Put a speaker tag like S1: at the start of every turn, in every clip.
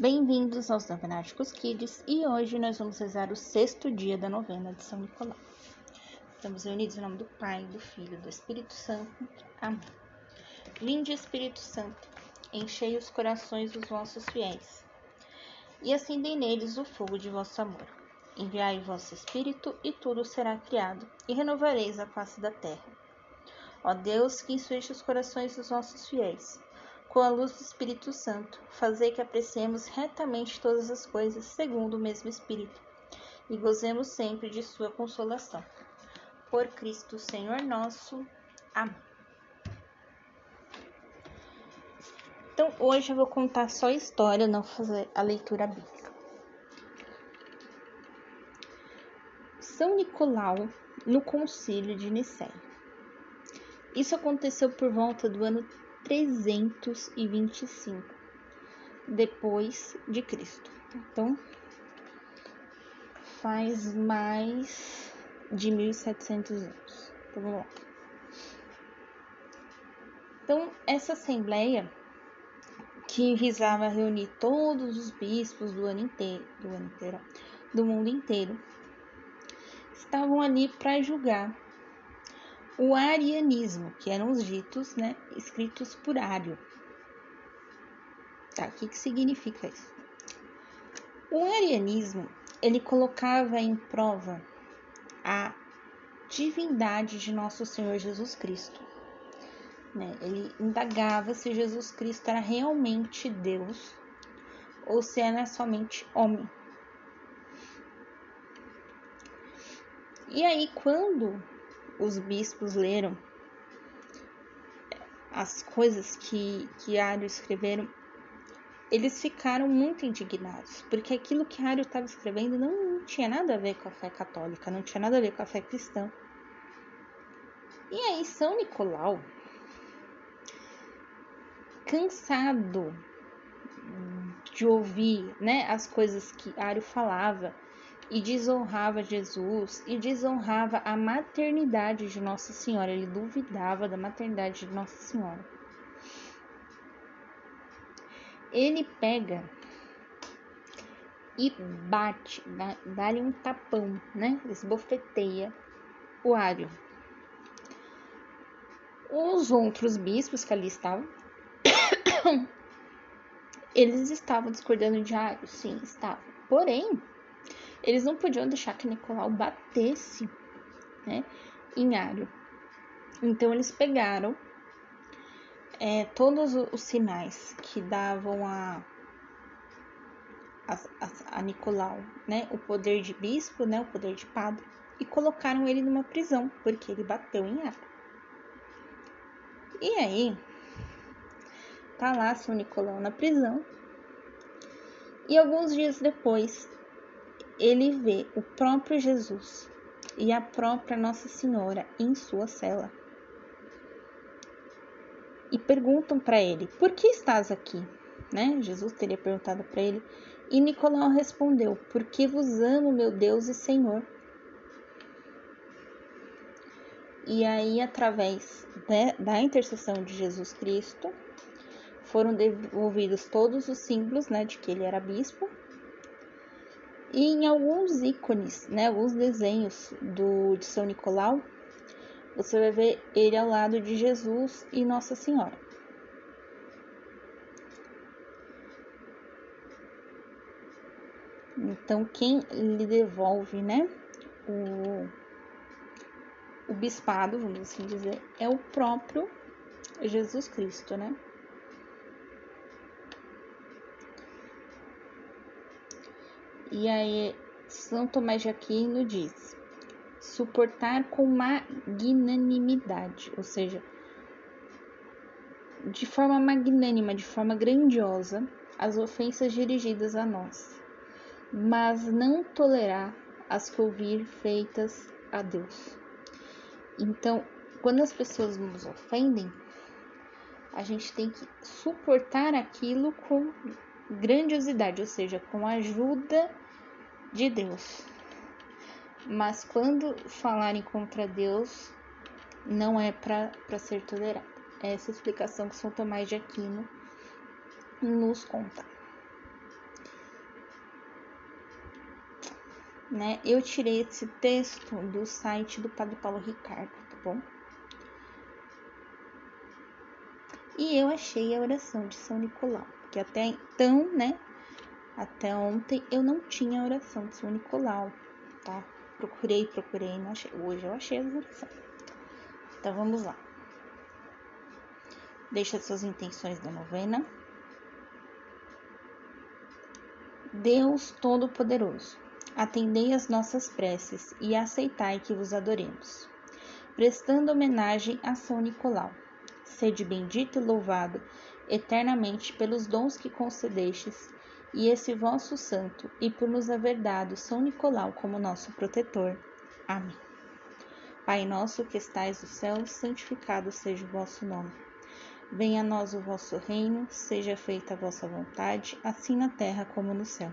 S1: Bem-vindos aos Novenáticos Kids e hoje nós vamos rezar o sexto dia da novena de São Nicolau. Estamos reunidos em nome do Pai, do Filho e do Espírito Santo. Amém. Vinde, Espírito Santo, enchei os corações dos vossos fiéis e acendei neles o fogo de vosso amor. Enviai vosso Espírito e tudo será criado e renovareis a face da terra. Ó Deus, que instruíste os corações dos vossos fiéis com a luz do Espírito Santo, fazer que apreciemos retamente todas as coisas segundo o mesmo Espírito e gozemos sempre de Sua consolação. Por Cristo Senhor nosso. Amém. Então, hoje eu vou contar só a história, não fazer a leitura bíblica. São Nicolau no Concílio de Nicéia. Isso aconteceu por volta do ano 325 depois de Cristo. Então, faz mais de 1700 anos. Então, vamos lá. Então, essa assembleia que visava reunir todos os bispos do ano inteiro, do ano inteiro, do mundo inteiro, estavam ali para julgar o arianismo, que eram os ditos né, escritos por Ário. Tá, o que, que significa isso? O arianismo ele colocava em prova a divindade de nosso Senhor Jesus Cristo. Né? Ele indagava se Jesus Cristo era realmente Deus ou se era somente homem. E aí, quando os bispos leram as coisas que, que Ario escreveram, eles ficaram muito indignados, porque aquilo que Ario estava escrevendo não, não tinha nada a ver com a fé católica, não tinha nada a ver com a fé cristã. E aí, São Nicolau, cansado de ouvir né, as coisas que Ario falava, e desonrava Jesus e desonrava a maternidade de Nossa Senhora. Ele duvidava da maternidade de Nossa Senhora. Ele pega e bate, dá-lhe um tapão, né? Esbofeteia o Ário. Os outros bispos que ali estavam, eles estavam discordando de Ário, sim, estavam. Porém, eles não podiam deixar que Nicolau batesse né, em Ario. Então eles pegaram é, todos os sinais que davam a, a, a, Nicolau né, o poder de bispo, né, o poder de padre, e colocaram ele numa prisão, porque ele bateu em Ario. E aí, tá lá São Nicolau na prisão. E alguns dias depois, ele vê o próprio Jesus e a própria Nossa Senhora em sua cela. E perguntam para ele: Por que estás aqui? Né? Jesus teria perguntado para ele. E Nicolau respondeu: Porque vos amo, meu Deus e Senhor. E aí, através né, da intercessão de Jesus Cristo, foram devolvidos todos os símbolos né, de que ele era bispo e em alguns ícones, né, alguns desenhos do, de São Nicolau, você vai ver ele ao lado de Jesus e Nossa Senhora. Então, quem lhe devolve, né, o, o bispado, vamos assim dizer, é o próprio Jesus Cristo, né? E aí, São Tomás de Aquino diz: suportar com magnanimidade, ou seja, de forma magnânima, de forma grandiosa, as ofensas dirigidas a nós, mas não tolerar as que ouvir feitas a Deus. Então, quando as pessoas nos ofendem, a gente tem que suportar aquilo com grandiosidade, ou seja, com a ajuda de Deus. Mas quando falarem contra Deus, não é para ser tolerado. É essa explicação que São Tomás de Aquino nos conta. Né? Eu tirei esse texto do site do Padre Paulo Ricardo, tá bom? E eu achei a oração de São Nicolau que até então, né? Até ontem eu não tinha oração de São Nicolau, tá? Procurei, procurei, não achei. Hoje eu achei a oração. Então vamos lá. Deixa suas intenções da novena. Deus Todo-Poderoso, atendei as nossas preces e aceitai que vos adoremos. Prestando homenagem a São Nicolau, sede bendito e louvado eternamente pelos dons que concedestes e esse vosso santo, e por nos haver dado São Nicolau como nosso protetor. Amém. Pai nosso que estais no céu, santificado seja o vosso nome. Venha a nós o vosso reino, seja feita a vossa vontade, assim na terra como no céu.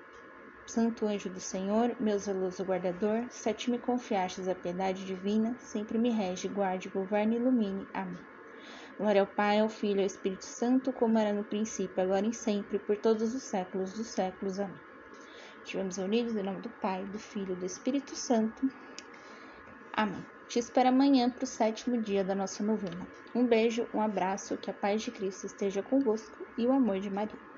S1: Santo anjo do Senhor, meu zeloso guardador, se me confiastes a piedade divina, sempre me rege, guarde, governe e ilumine. Amém. Glória ao Pai, ao Filho e ao Espírito Santo, como era no princípio, agora e sempre, por todos os séculos dos séculos. Amém. Estivemos unidos em nome do Pai, do Filho e do Espírito Santo. Amém. Te espero amanhã para o sétimo dia da nossa novena. Um beijo, um abraço, que a paz de Cristo esteja convosco e o amor de Maria.